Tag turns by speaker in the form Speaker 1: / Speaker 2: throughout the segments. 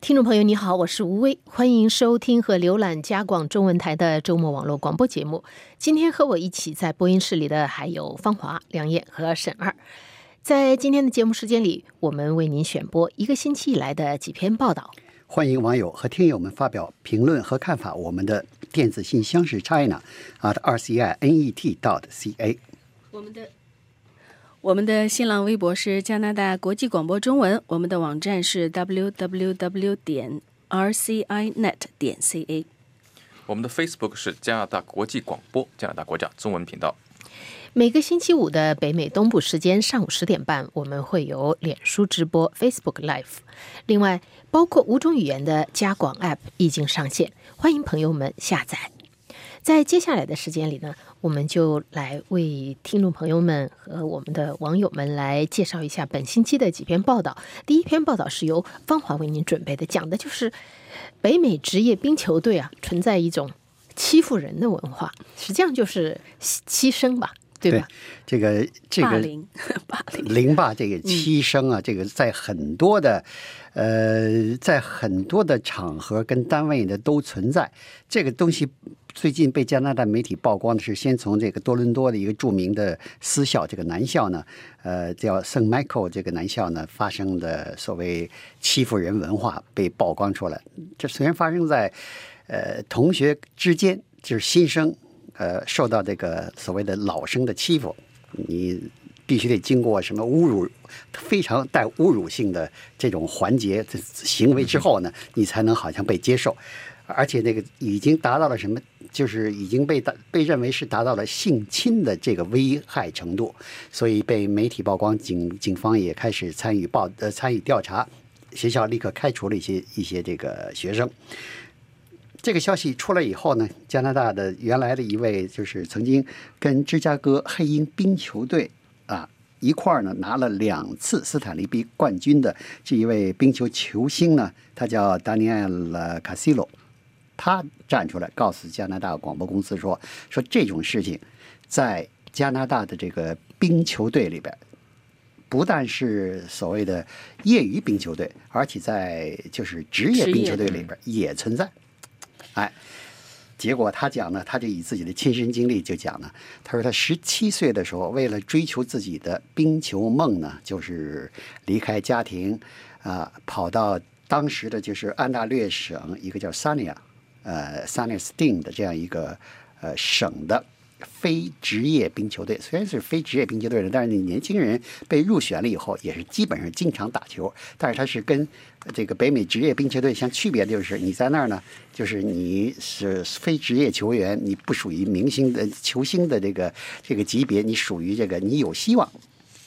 Speaker 1: 听众朋友，你好，我是吴威，欢迎收听和浏览加广中文台的周末网络广播节目。今天和我一起在播音室里的还有方华、梁燕和沈二。在今天的节目时间里，我们为您选播一个星期以来的几篇报道。
Speaker 2: 欢迎网友和听友们发表评论和看法。我们的电子信箱是 china at r c i n e t dot c a。
Speaker 1: 我们的
Speaker 3: 我们的新浪微博是加拿大国际广播中文，我们的网站是 www 点 rcinet 点 ca。
Speaker 4: 我们的 Facebook 是加拿大国际广播加拿大国家中文频道。
Speaker 1: 每个星期五的北美东部时间上午十点半，我们会有脸书直播 Facebook Live。另外，包括五种语言的加广 App 已经上线，欢迎朋友们下载。在接下来的时间里呢，我们就来为听众朋友们和我们的网友们来介绍一下本星期的几篇报道。第一篇报道是由芳华为您准备的，讲的就是北美职业冰球队啊存在一种欺负人的文化，实际上就是欺生吧，对吧？
Speaker 2: 这个这个
Speaker 3: 霸凌，霸凌。
Speaker 2: 凌霸这个欺生啊，这个在很多的呃，在很多的场合跟单位呢都存在这个东西。最近被加拿大媒体曝光的是，先从这个多伦多的一个著名的私校，这个男校呢，呃，叫圣 Michael 这个男校呢，发生的所谓欺负人文化被曝光出来。这虽然发生在呃同学之间，就是新生呃受到这个所谓的老生的欺负，你必须得经过什么侮辱，非常带侮辱性的这种环节行为之后呢，你才能好像被接受。而且那个已经达到了什么？就是已经被达被认为是达到了性侵的这个危害程度，所以被媒体曝光，警警方也开始参与报呃参与调查，学校立刻开除了一些一些这个学生。这个消息出来以后呢，加拿大的原来的一位就是曾经跟芝加哥黑鹰冰球队啊一块儿呢拿了两次斯坦利杯冠军的这一位冰球球星呢，他叫达尼埃尔卡西罗。他站出来告诉加拿大广播公司说：“说这种事情，在加拿大的这个冰球队里边，不但是所谓的业余冰球队，而且在就是职业冰球队里边也存在。哎，结果他讲呢，他就以自己的亲身经历就讲呢，他说他十七岁的时候，为了追求自己的冰球梦呢，就是离开家庭啊，跑到当时的就是安大略省一个叫萨尼亚。”呃 s a n y a s t i n g 的这样一个呃省的非职业冰球队，虽然是非职业冰球队的，但是你年轻人被入选了以后，也是基本上经常打球。但是他是跟这个北美职业冰球队相区别的就是，你在那儿呢，就是你是非职业球员，你不属于明星的球星的这个这个级别，你属于这个你有希望，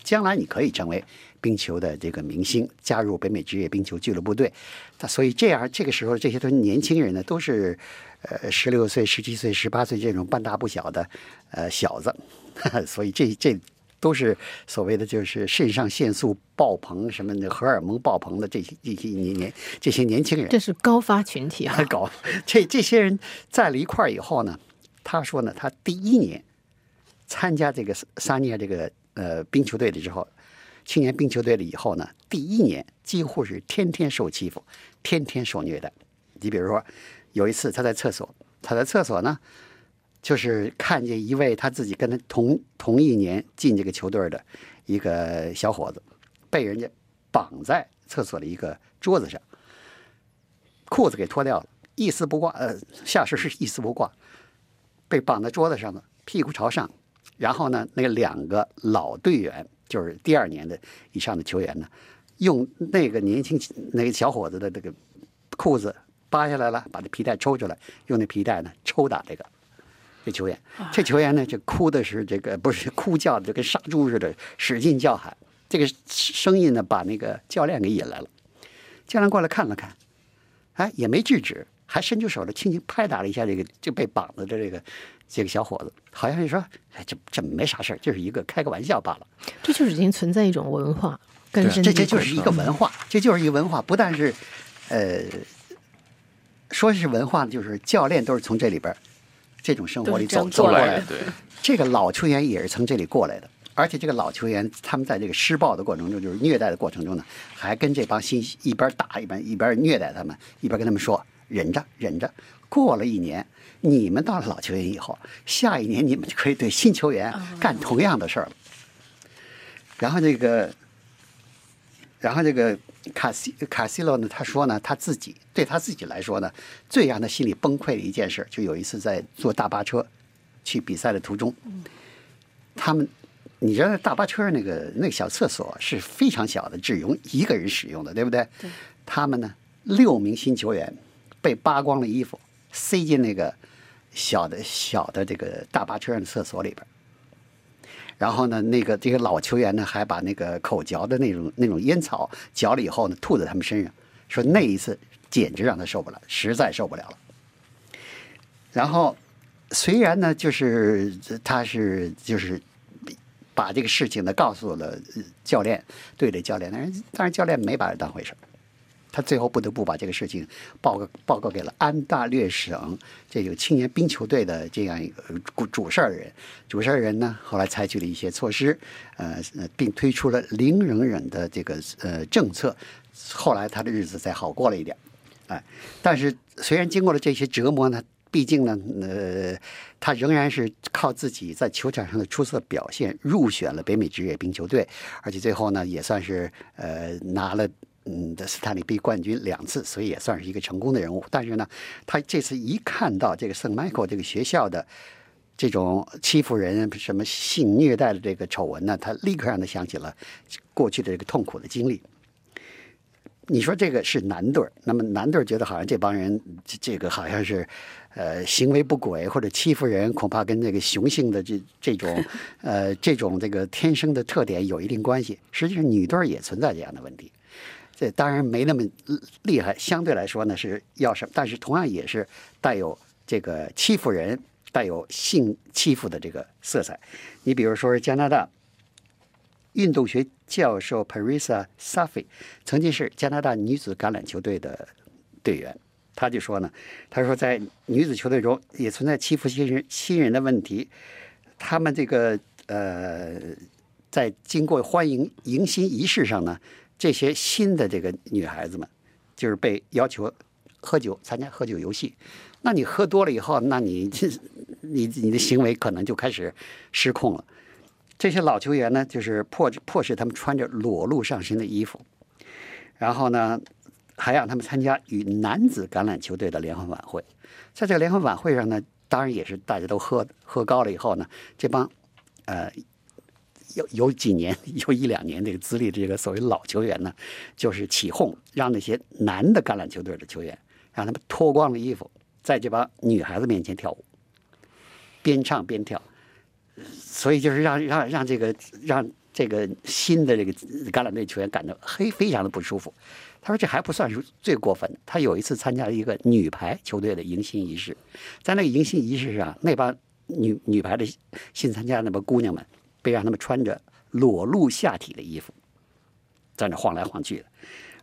Speaker 2: 将来你可以成为。冰球的这个明星加入北美职业冰球俱乐部队，他所以这样这个时候这些都是年轻人呢，都是呃十六岁、十七岁、十八岁这种半大不小的呃小子，所以这这都是所谓的就是肾上腺素爆棚什么的荷尔蒙爆棚的这些这些年年这些年轻人，
Speaker 1: 这是高发群体啊！
Speaker 2: 高这这些人在了一块儿以后呢，他说呢，他第一年参加这个萨尼亚这个呃冰球队的时候。青年冰球队了以后呢，第一年几乎是天天受欺负，天天受虐待。你比如说，有一次他在厕所，他在厕所呢，就是看见一位他自己跟他同同一年进这个球队的一个小伙子，被人家绑在厕所的一个桌子上，裤子给脱掉了，一丝不挂，呃，下身是一丝不挂，被绑在桌子上的，屁股朝上，然后呢，那两个老队员。就是第二年的以上的球员呢，用那个年轻那个小伙子的这个裤子扒下来了，把这皮带抽出来，用那皮带呢抽打这个这球员。这球员呢就哭的是这个不是哭叫的，就跟杀猪似的，使劲叫喊。这个声音呢把那个教练给引来了，教练过来看了看，哎也没制止，还伸出手来轻轻拍打了一下这个就被绑的这个。这个小伙子好像是说：“哎，这这没啥事儿，就是一个开个玩笑罢了。”
Speaker 1: 这就是已经存在一种文化，根深
Speaker 2: 这这就是一个文化，这就是一个文化。不但是，呃，说是文化，就是教练都是从这里边这种生活里走走过来的。
Speaker 4: 对，
Speaker 2: 这个老球员也是从这里过来的。而且这个老球员他们在这个施暴的过程中，就是虐待的过程中呢，还跟这帮新一边打一边一边虐待他们，一边跟他们说忍着忍着，过了一年，你们到了老球员以后，下一年你们就可以对新球员干同样的事儿了。然后这个，然后这个卡西卡西洛呢，他说呢，他自己对他自己来说呢，最让他心里崩溃的一件事，就有一次在坐大巴车去比赛的途中，他们。你知道大巴车那个那个小厕所是非常小的，只容一个人使用的，对不对？
Speaker 3: 对。
Speaker 2: 他们呢，六名新球员被扒光了衣服，塞进那个小的小的这个大巴车上的厕所里边。然后呢，那个这个老球员呢，还把那个口嚼的那种那种烟草嚼了以后呢，吐在他们身上，说那一次简直让他受不了，实在受不了了。然后虽然呢，就是他是就是。把这个事情呢告诉了教练，队里教练，但是但是教练没把他当回事他最后不得不把这个事情报告报告给了安大略省这个青年冰球队的这样一个主主事儿人，主事儿人呢后来采取了一些措施，呃，并推出了零容忍的这个呃政策，后来他的日子才好过了一点，哎，但是虽然经过了这些折磨呢。毕竟呢，呃，他仍然是靠自己在球场上的出色表现入选了北美职业冰球队，而且最后呢，也算是呃拿了嗯的斯坦利杯冠军两次，所以也算是一个成功的人物。但是呢，他这次一看到这个圣迈克这个学校的这种欺负人、什么性虐待的这个丑闻呢，他立刻让他想起了过去的这个痛苦的经历。你说这个是男队那么男队觉得好像这帮人这个好像是。呃，行为不轨或者欺负人，恐怕跟这个雄性的这这种呃这种这个天生的特点有一定关系。实际上，女队也存在这样的问题。这当然没那么厉害，相对来说呢是要什么，但是同样也是带有这个欺负人、带有性欺负的这个色彩。你比如说，加拿大运动学教授 Parisa Safi 曾经是加拿大女子橄榄球队的队员。他就说呢，他说在女子球队中也存在欺负新人新人的问题。他们这个呃，在经过欢迎迎新仪式上呢，这些新的这个女孩子们就是被要求喝酒，参加喝酒游戏。那你喝多了以后，那你这 你你的行为可能就开始失控了。这些老球员呢，就是迫迫使他们穿着裸露上身的衣服，然后呢。还让他们参加与男子橄榄球队的联欢晚会，在这个联欢晚会上呢，当然也是大家都喝喝高了以后呢，这帮呃有有几年 有一两年这个资历这个所谓老球员呢，就是起哄，让那些男的橄榄球队的球员让他们脱光了衣服，在这帮女孩子面前跳舞，边唱边跳，所以就是让让让这个让这个新的这个橄榄队球员感到非非常的不舒服。他说：“这还不算是最过分的。他有一次参加了一个女排球队的迎新仪式，在那个迎新仪式上，那帮女女排的新参加那帮姑娘们，被让他们穿着裸露下体的衣服，在那晃来晃去的。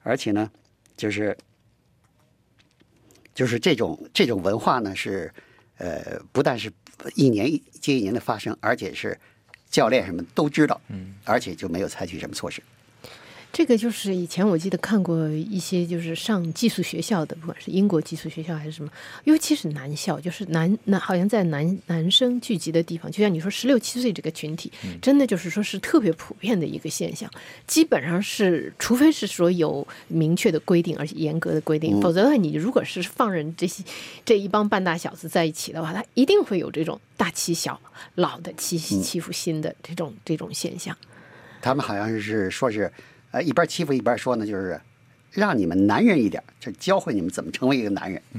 Speaker 2: 而且呢，就是就是这种这种文化呢，是呃，不但是一年接一年的发生，而且是教练什么都知道，嗯，而且就没有采取什么措施。”
Speaker 1: 这个就是以前我记得看过一些，就是上寄宿学校的，不管是英国寄宿学校还是什么，尤其是男校，就是男男好像在男男生聚集的地方，就像你说十六七岁这个群体，真的就是说是特别普遍的一个现象。基本上是，除非是说有明确的规定，而且严格的规定，否则的话，你如果是放任这些这一帮半大小子在一起的话，他一定会有这种大欺小、老的欺欺负新的这种这种现象。
Speaker 2: 他们好像是说是。呃，一边欺负一边说呢，就是让你们男人一点，就教会你们怎么成为一个男人。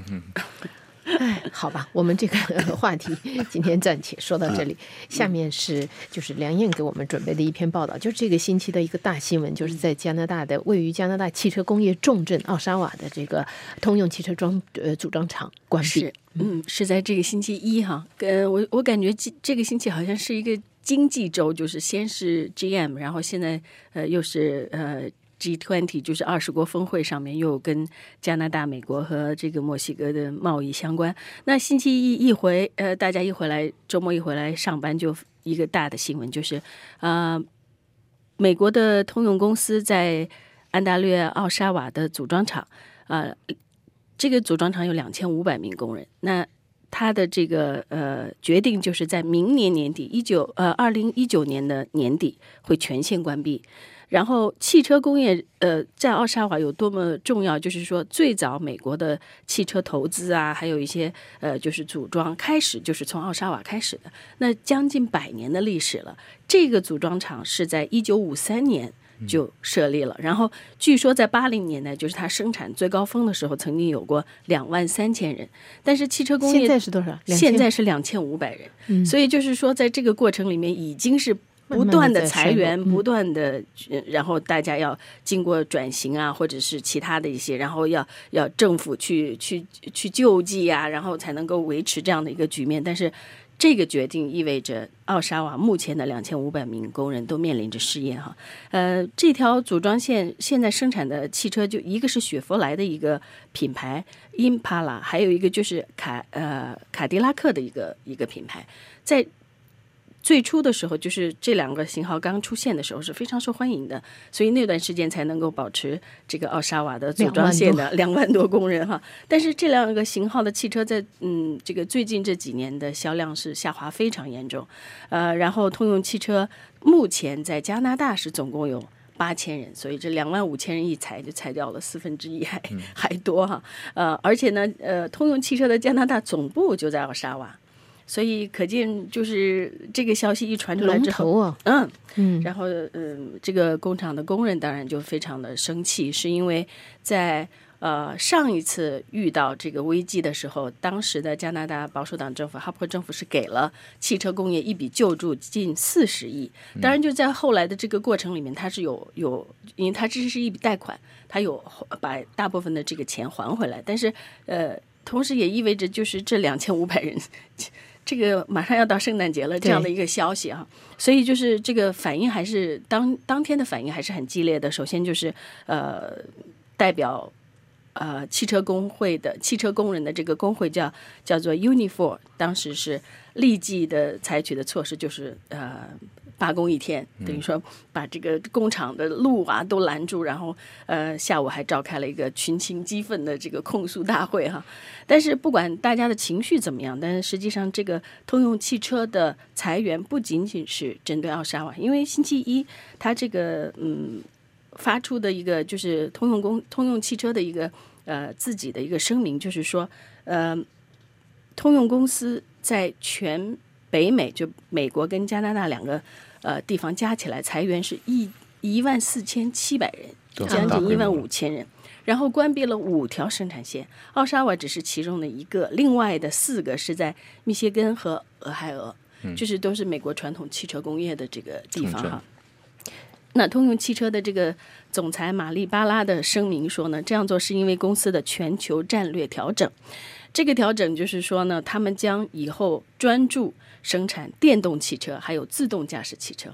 Speaker 1: 哎，好吧，我们这个 话题今天暂且说到这里。下面是就是梁燕给我们准备的一篇报道，就是这个星期的一个大新闻，就是在加拿大的位于加拿大汽车工业重镇奥沙瓦的这个通用汽车装呃组装厂关闭。
Speaker 3: 嗯，是在这个星期一哈。呃，我我感觉这这个星期好像是一个。经济周就是先是 GM，然后现在呃又是呃 G20，就是二十国峰会上面又跟加拿大、美国和这个墨西哥的贸易相关。那星期一一回，呃，大家一回来，周末一回来上班就一个大的新闻，就是呃，美国的通用公司在安大略奥沙瓦的组装厂，呃，这个组装厂有两千五百名工人，那他的这个呃决定就是在明年年底，一九呃二零一九年的年底会全线关闭。然后，汽车工业呃，在奥沙瓦有多么重要？就是说，最早美国的汽车投资啊，还有一些呃，就是组装开始就是从奥沙瓦开始的。那将近百年的历史了。这个组装厂是在一九五三年就设立了。然后，据说在八零年代，就是它生产最高峰的时候，曾经有过两万三千人。但是汽车工业
Speaker 1: 现在是多少？
Speaker 3: 现在是两千五百人。
Speaker 1: 嗯
Speaker 3: 所以就是说，在这个过程里面，已经是不断的裁员，不断的，呃然后大家要经过转型啊，或者是其他的一些，然后要要政府去去去救济啊，然后才能够维持这样的一个局面。但是这个决定意味着奥沙瓦目前的两千五百名工人都面临着失业哈。呃，这条组装线现在生产的汽车就一个是雪佛兰的一个品牌 Impala，还有一个就是卡呃卡迪拉克的一个一个品牌，在最初的时候，就是这两个型号刚出现的时候是非常受欢迎的，所以那段时间才能够保持这个奥沙瓦的组装线的 两万多工人哈。但是这两个型号的汽车在嗯这个最近这几年的销量是下滑非常严重，呃，然后通用汽车目前在加拿大是总共有。八千人，所以这两万五千人一裁就裁掉了四分之一还、还多哈，呃，而且呢，呃，通用汽车的加拿大总部就在奥沙瓦，所以可见就是这个消息一传出来之后，
Speaker 1: 头啊，
Speaker 3: 嗯，
Speaker 1: 嗯，
Speaker 3: 然后嗯，这个工厂的工人当然就非常的生气，是因为在呃上一次遇到这个危机的时候，当时的加拿大保守党政府哈珀政府是给了汽车工业一笔救助近四十亿，当然就在后来的这个过程里面，它是有有，因为它这是一笔贷款，它有把大部分的这个钱还回来，但是呃，同时也意味着就是这两千五百人。这个马上要到圣诞节了，这样的一个消息啊，所以就是这个反应还是当当天的反应还是很激烈的。首先就是呃，代表呃汽车工会的汽车工人的这个工会叫叫做 Unifor，当时是立即的采取的措施就是呃。罢工一天，等于说把这个工厂的路啊都拦住，然后呃下午还召开了一个群情激愤的这个控诉大会哈。但是不管大家的情绪怎么样，但是实际上这个通用汽车的裁员不仅仅是针对奥沙瓦，因为星期一它这个嗯发出的一个就是通用公通用汽车的一个呃自己的一个声明，就是说呃通用公司在全北美就美国跟加拿大两个呃地方加起来裁员是一一万四千七百人，将近一万五千人。然后关闭了五条生产线，奥沙瓦只是其中的一个，另外的四个是在密歇根和俄亥俄，就是都是美国传统汽车工业的这个地方哈。那通用汽车的这个总裁玛丽巴拉的声明说呢，这样做是因为公司的全球战略调整。这个调整就是说呢，他们将以后专注生产电动汽车，还有自动驾驶汽车。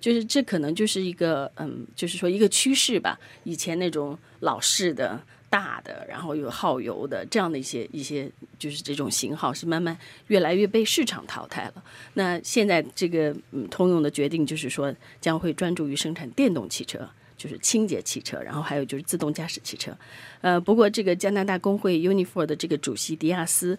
Speaker 3: 就是这可能就是一个嗯，就是说一个趋势吧。以前那种老式的大的，然后有耗油的这样的一些一些，就是这种型号是慢慢越来越被市场淘汰了。那现在这个嗯，通用的决定就是说，将会专注于生产电动汽车。就是清洁汽车，然后还有就是自动驾驶汽车，呃，不过这个加拿大工会 Unifor 的这个主席迪亚斯，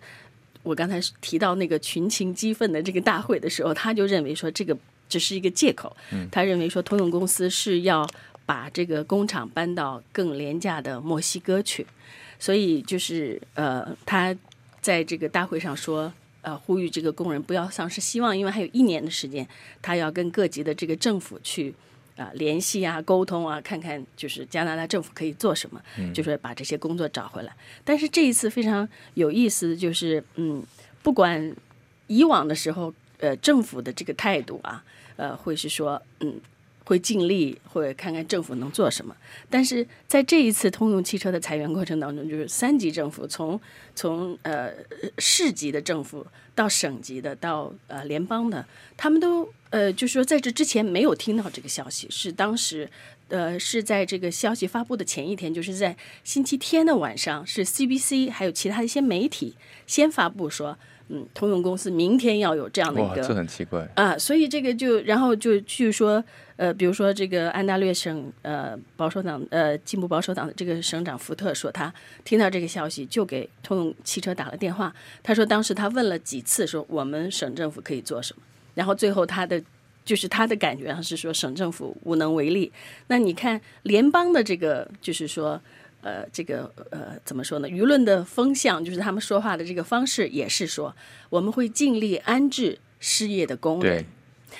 Speaker 3: 我刚才提到那个群情激愤的这个大会的时候，他就认为说这个只是一个借口，他认为说通用公司是要把这个工厂搬到更廉价的墨西哥去，所以就是呃，他在这个大会上说。呃，呼吁这个工人不要丧失希望，因为还有一年的时间，他要跟各级的这个政府去啊、联系啊、沟通啊，看看就是加拿大政府可以做什么，就是把这些工作找回来。但是这一次非常有意思，就是嗯，不管以往的时候，呃，政府的这个态度啊，呃，会是说嗯。会尽力，或者看看政府能做什么。但是在这一次通用汽车的裁员过程当中，就是三级政府从从呃市级的政府到省级的到呃联邦的，他们都呃就是说在这之前没有听到这个消息，是当时呃是在这个消息发布的前一天，就是在星期天的晚上，是 CBC 还有其他一些媒体先发布说。嗯，通用公司明天要有这样的一，个
Speaker 4: 这很奇怪。
Speaker 3: 啊，所以这个就然后就据说，呃，比如说这个安大略省呃保守党呃进步保守党的这个省长福特说，他听到这个消息就给通用汽车打了电话，他说当时他问了几次说我们省政府可以做什么，然后最后他的。就是他的感觉上是说省政府无能为力。那你看联邦的这个，就是说，呃，这个呃，怎么说呢？舆论的风向，就是他们说话的这个方式，也是说我们会尽力安置失业的工人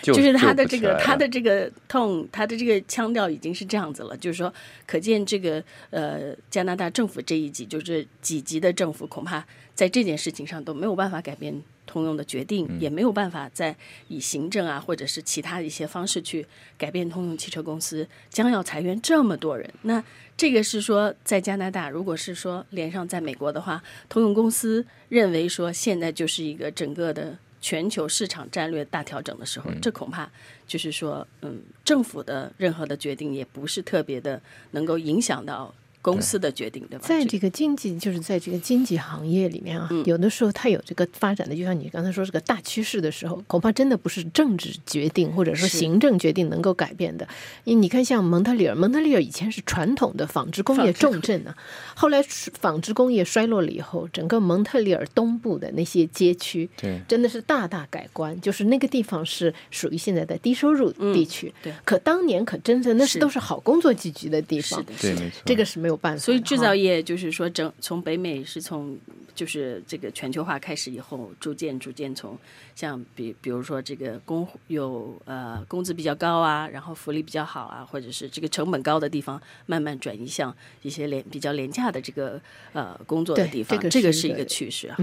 Speaker 4: 对。，
Speaker 3: 就是他的这个他的这个 tone，他的这个腔调已经是这样子了，就是说，可见这个呃加拿大政府这一级，就是几级的政府，恐怕在这件事情上都没有办法改变通用的决定，
Speaker 4: 嗯
Speaker 3: 也没有办法再以行政啊或者是其他的一些方式去改变通用汽车公司将要裁员这么多人。那这个是说在加拿大，如果是说连上在美国的话，通用公司认为说现在就是一个整个的全球市场战略大调整的时候，这恐怕就是说，嗯，政府的任何的决定也不是特别的能够影响到公司的决定，对吧？
Speaker 1: 在这个经济，就是在这个经济行业里面啊，有的时候它有这个发展的，就像你刚才说这个大趋势的时候，恐怕真的不是政治决定或者说行政决定能够改变的。因为你看，像蒙特利尔，蒙特利尔以前是传统的纺织工业重镇呢、后来纺织工业衰落了以后，整个蒙特利尔东部的那些街区，
Speaker 4: 对
Speaker 1: 真的是大大改观，就是那个地方是属于现在的低收入地区。
Speaker 3: 对
Speaker 1: 可当年可真的那是
Speaker 3: 是
Speaker 1: 都是好工作聚集的地方。
Speaker 3: 是的，
Speaker 4: 对，
Speaker 3: 是的。
Speaker 4: 没错。
Speaker 1: 这个是没有办法。
Speaker 3: 所以制造业就是说整从北美是从就是这个全球化开始以后，逐渐逐渐从像比比如说这个工有呃工资比较高啊，然后福利比较好啊，或者是这个成本高的地方，慢慢转移向一些廉比较廉价的这个呃工作的地方，
Speaker 1: 这个
Speaker 3: 这个
Speaker 1: 是一个
Speaker 3: 是一个趋势啊。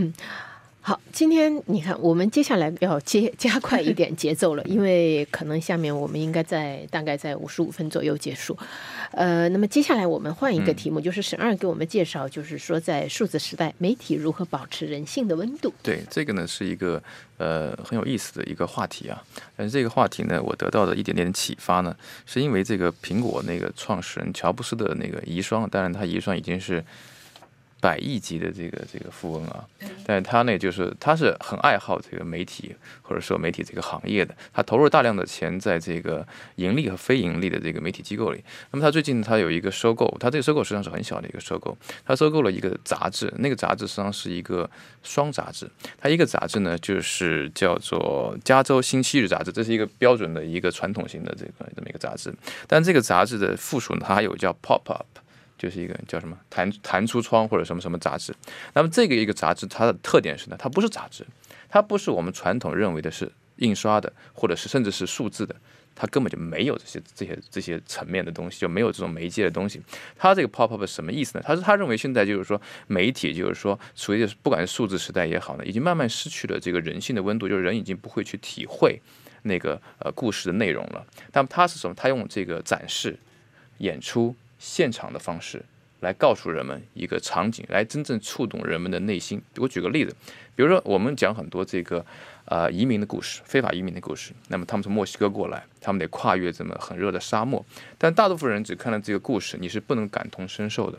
Speaker 1: 好，今天你看，我们接下来要接加快一点节奏了，因为可能下面我们应该在大概在五十五分左右结束。呃，那么接下来我们换一个题目，就是沈二给我们介绍，就是说在数字时代，媒体如何保持人性的温度。
Speaker 4: 对，这个呢是一个呃很有意思的一个话题啊。但是这个话题呢，我得到的一点点启发呢，是因为这个苹果那个创始人乔布斯的那个遗孀，当然他遗孀已经是百亿级的这个这个富翁啊，但是他呢就是他是很爱好这个媒体或者说媒体这个行业的，他投入大量的钱在这个盈利和非盈利的这个媒体机构里。那么他最近他有一个收购，他这个收购实际上是很小的一个收购，他收购了一个杂志，那个杂志实际上是一个双杂志，它一个杂志呢就是叫做《加州星期日》杂志，这是一个标准的一个传统型的这个这么一个杂志，但这个杂志的附属呢，它还有叫 Pop Up。就是一个叫什么弹弹出窗或者什么什么杂志，那么这个一个杂志它的特点是呢，它不是杂志，它不是我们传统认为的是印刷的，或者是甚至是数字的，它根本就没有这些这些这些层面的东西，就没有这种媒介的东西。它这个 pop up 什么意思呢？它是他认为现在就是说媒体就是说属于不管是数字时代也好呢，已经慢慢失去了这个人性的温度，就是人已经不会去体会那个呃故事的内容了。那么它是什么？它用这个展示、演出、现场的方式。来告诉人们一个场景，来真正触动人们的内心。我举个例子，比如说我们讲很多这个呃移民的故事，非法移民的故事。那么他们从墨西哥过来，他们得跨越这么很热的沙漠，但大多数人只看了这个故事，你是不能感同身受的。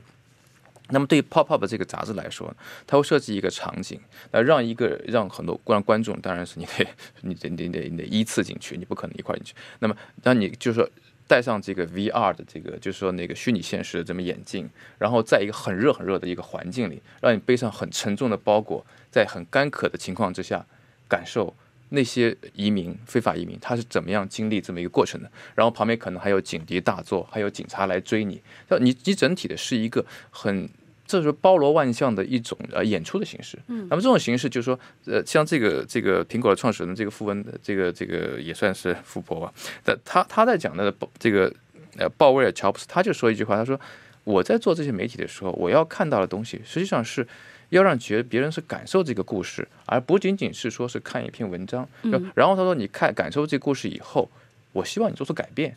Speaker 4: 那么对于 Pop Up 这个杂志来说，它会设计一个场景，那让一个让很多观观众，当然是你得你得你得你得依次进去，你不可能一块进去。那么让你就是说。戴上这个 VR 的这个，就是说那个虚拟现实的这么眼镜，然后在一个很热很热的一个环境里，让你背上很沉重的包裹，在很干渴的情况之下，感受那些移民、非法移民他是怎么样经历这么一个过程的。然后旁边可能还有警笛大作，还有警察来追你，你你整体的是一个很。这是包罗万象的一种呃演出的形式。嗯，那么这种形式就是说，呃，像这个这个苹果的创始人这个富翁，这个这个也算是富婆吧。但他他在讲的这个呃鲍威尔乔布斯，他就说一句话，他说我在做这些媒体的时候，我要看到的东西，实际上是要让觉别人是感受这个故事，而不仅仅是说是看一篇文章。嗯，然后他说你看感受这个故事以后，我希望你做出改变。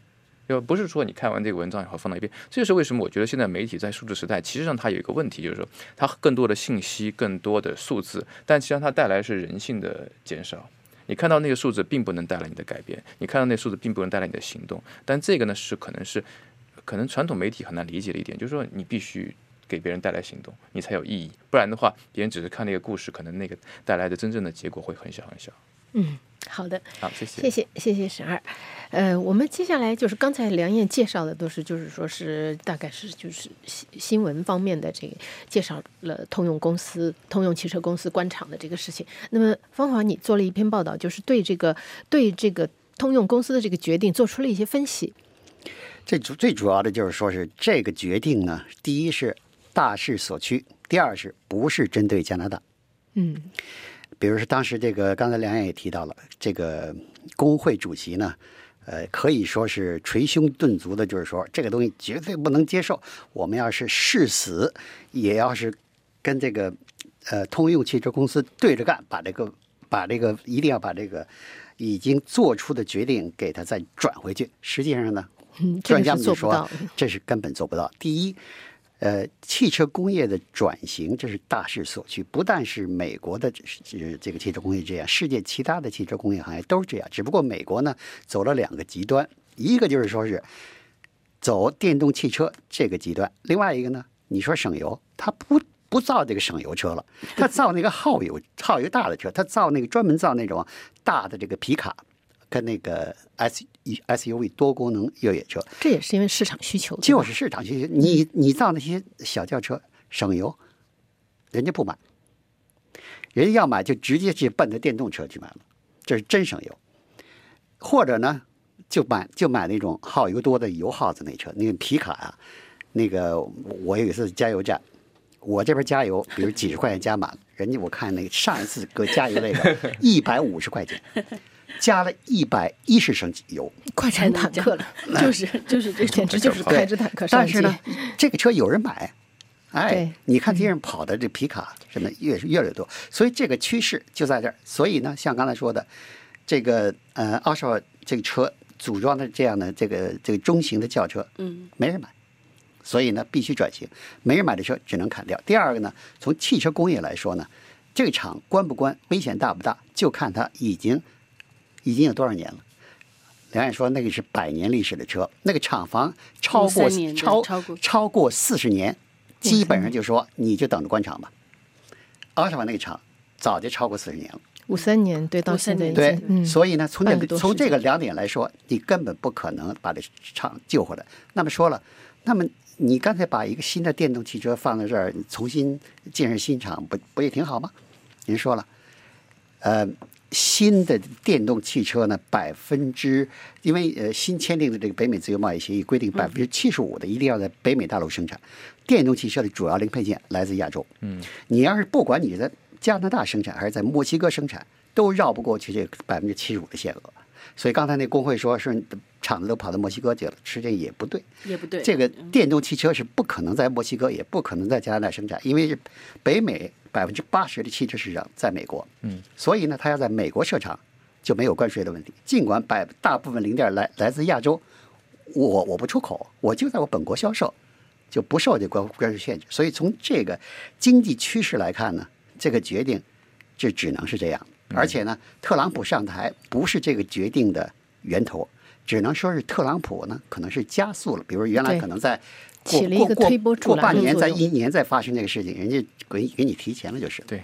Speaker 4: 就不是说你看完这个文章以后放到一边，这就是为什么我觉得现在媒体在数字时代，其实上它有一个问题，就是说它更多的信息、更多的数字，但实际上它带来是人性的减少。你看到那个数字并不能带来你的改变，你看到那数字并不能带来你的行动，但这个呢是可能是可能传统媒体很难理解的一点，就是说你必须。给别人带来行动，你才有意义。不然的话，别人只是看那个故事，可能那个带来的真正的结果会很小很小。
Speaker 1: 嗯，好的，
Speaker 4: 好，谢谢，
Speaker 1: 谢谢谢谢沈二。呃，我们接下来就是刚才梁燕介绍的都是就是说是大概是就是新新闻方面的这个介绍了通用公司通用汽车公司官场的这个事情。那么芳华，你做了一篇报道，就是对这个对这个通用公司的这个决定做出了一些分析。
Speaker 2: 最主最主要的就是说是这个决定呢，第一是大势所趋，第二是不是针对加拿大？
Speaker 1: 嗯
Speaker 2: 比如说当时这个刚才梁燕也提到了，这个工会主席呢，呃，可以说是捶胸顿足的，就是说这个东西绝对不能接受，我们要是誓死也要是跟这个呃通用汽车公司对着干，把这个把这个一定要把这个已经做出的决定给它再转回去。实际上呢，
Speaker 1: 嗯，这
Speaker 2: 专家们说。这是根本做不到。第一，呃，汽车工业的转型这是大势所趋，不但是美国的这这个汽车工业这样，世界其他的汽车工业行业都是这样。只不过美国呢走了两个极端，一个就是说是走电动汽车这个极端，另外一个呢，你说省油，它不。不造这个省油车了，它造那个耗油耗油大的车，它造那个专门造那种大的这个皮卡，跟那个 S SUV 多功能越野车，
Speaker 1: 这也是因为市场需求，
Speaker 2: 就是市场需求。你你造那些小轿车省油，人家不买，人家要买就直接去奔着电动车去买了，这是真省油。或者呢，就买就买那种耗油多的油耗子那车，那个皮卡啊，那个我有一次加油站，我这边加油，比如几十块钱加满了，人家我看那个上一次给加油那个 一百五十块钱，加了一百一十升油。
Speaker 1: 快成坦克了，
Speaker 3: 就是就是这
Speaker 1: 简直就是开着坦克上。
Speaker 2: 但是呢，这个车有人买，哎，你看街上跑的这皮卡什么越越来越多，所以这个趋势就在这儿。所以呢，像刚才说的，这个呃，二十号这个车组装的这样的这个这个中型的轿车，
Speaker 3: 嗯，
Speaker 2: 没人买，所以呢必须转型，没人买的车只能砍掉。第二个呢，从汽车工业来说呢，这个厂关不关，危险大不大，就看它已经已经有多少年了。梁燕说，那个是百年历史的车，那个厂房超过
Speaker 3: 53年对
Speaker 2: 超
Speaker 3: 超过
Speaker 2: 超过四十年，基本上就说你就等着关厂吧。阿什瓦那个厂早就超过四十年了，
Speaker 1: 五三年对，到
Speaker 3: 53
Speaker 1: 现在
Speaker 2: 对，
Speaker 1: 嗯，
Speaker 2: 所以呢，从这
Speaker 1: 个
Speaker 2: 从这个两点来说，你根本不可能把这厂救回来。那么说了，那么你刚才把一个新的电动汽车放在这儿，重新建设新厂，不不也挺好吗？您说了，呃，新的电动汽车呢，百分之因为呃新签订的这个北美自由贸易协议规定，百分之七十五的一定要在北美大陆生产。电动汽车的主要零配件来自亚洲。
Speaker 4: 嗯，
Speaker 2: 你要是不管你是在加拿大生产还是在墨西哥生产，都绕不过去这百分之七十五的限额。所以刚才那工会说是厂子都跑到墨西哥去了，实际上也不对。
Speaker 3: 也不对，
Speaker 2: 这个电动汽车是不可能在墨西哥，也不可能在加拿大生产，因为是北美百分之八十的汽车市场在美国，
Speaker 4: 嗯，
Speaker 2: 所以呢，它要在美国设厂就没有关税的问题。尽管百大部分零件来来自亚洲，我我不出口，我就在我本国销售，就不受这关关税限制。所以从这个经济趋势来看呢，这个决定就只能是这样。而且呢，特朗普上台不是这个决定的源头，只能说是特朗普呢可能是加速了。比如原来可能在过
Speaker 1: 起了一个
Speaker 2: 过
Speaker 1: 推波助
Speaker 2: 过半年，
Speaker 1: 澜的作用。
Speaker 2: 在一年再发生这个事情，人家给给你提前了就是。
Speaker 4: 对，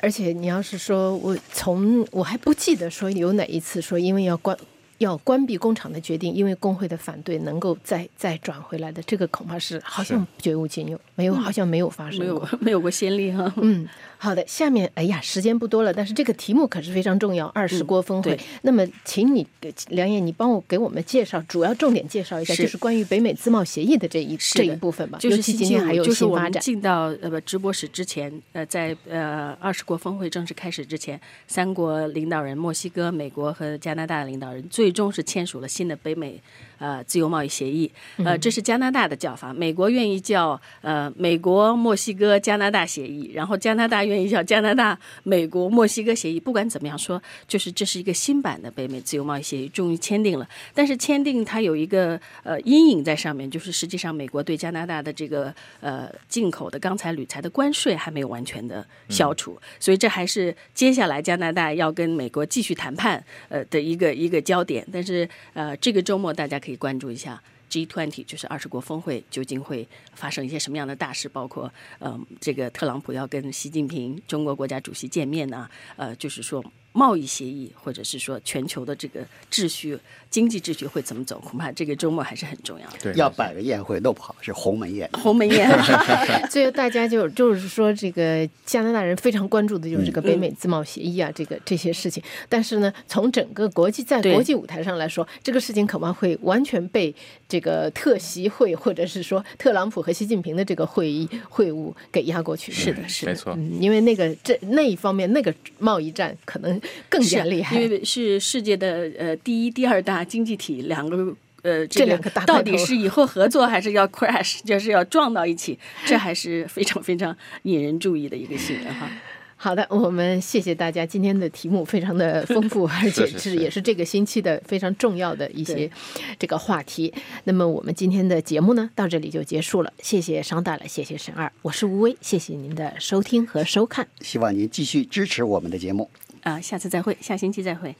Speaker 1: 而且你要是说我从我还不记得说有哪一次说因为要关要关闭工厂的决定，因为工会的反对能够再再转回来的，这个恐怕是好像绝无仅有，没有好像没有发生
Speaker 3: 没有
Speaker 1: 过。
Speaker 3: 没有过先例哈。
Speaker 1: 嗯，好的，下面哎呀，时间不多了，但是这个题目可是非常重要，二十国峰会。
Speaker 3: 对
Speaker 1: 那么，请你呃梁燕，你帮我给我们介绍，主要重点介绍一下，
Speaker 3: 是
Speaker 1: 就是关于北美自贸协议的这一这一部分吧。
Speaker 3: 就是
Speaker 1: 今天还有新发展。
Speaker 3: 进到呃不直播室之前，呃，在呃二十国峰会正式开始之前，三国领导人，墨西哥、美国和加拿大的领导人，最终是签署了新的北美呃自由贸易协议。呃，这是加拿大的叫法，美国愿意叫呃美国墨西哥加拿大协议，然后加拿大愿意叫加拿大美国墨西哥协议。不管怎么样说，就是这是一个新版的北美自由贸易协议，终于签订了。但是签订它有一个呃阴影在上面，就是实际上美国对加拿大的这个呃进口的钢材、铝材的关税还没有完全的消除，所以这还是接下来加拿大要跟美国继续谈判呃的一个一个焦点。但是呃这个周末大家可以关注一下 G20 就是二十国峰会究竟会发生一些什么样的大事？包括呃，这个特朗普要跟习近平中国国家主席见面呢、呃，就是说贸易协议或者是说全球的这个秩序、经济秩序会怎么走？恐怕这个周末还是很重要的。
Speaker 4: 对，
Speaker 2: 要摆个宴会弄不好，是鸿门宴。
Speaker 3: 鸿门宴，
Speaker 1: 所以大家就就是说，这个加拿大人非常关注的就是这个北美自贸协议啊，这个这些事情。但是呢，从整个国际在国际舞台上来说，这个事情恐怕会完全被这个特席会或者是说特朗普和习近平的这个会议会晤给压过去。
Speaker 3: 是的，是的
Speaker 4: 没。错，
Speaker 1: 嗯，因为那个这那一方面那个贸易战可能更加厉害。
Speaker 3: 因为是世界的呃第一、第二大经济体，两个呃
Speaker 1: 这两个大
Speaker 3: 到底是以后合作还是要 crash，就是要撞到一起，这还是非常非常引人注意的一个新闻哈。
Speaker 1: 好的，我们谢谢大家。今天的题目非常的丰富，而且是也是这个星期的非常重要的一些这个话题。那么我们今天的节目呢，到这里就结束了。谢谢商大了，谢谢沈二，我是吴威，谢谢您的收听和收看。
Speaker 2: 希望您继续支持我们的节目。
Speaker 3: 啊，下次再会，下星期再会。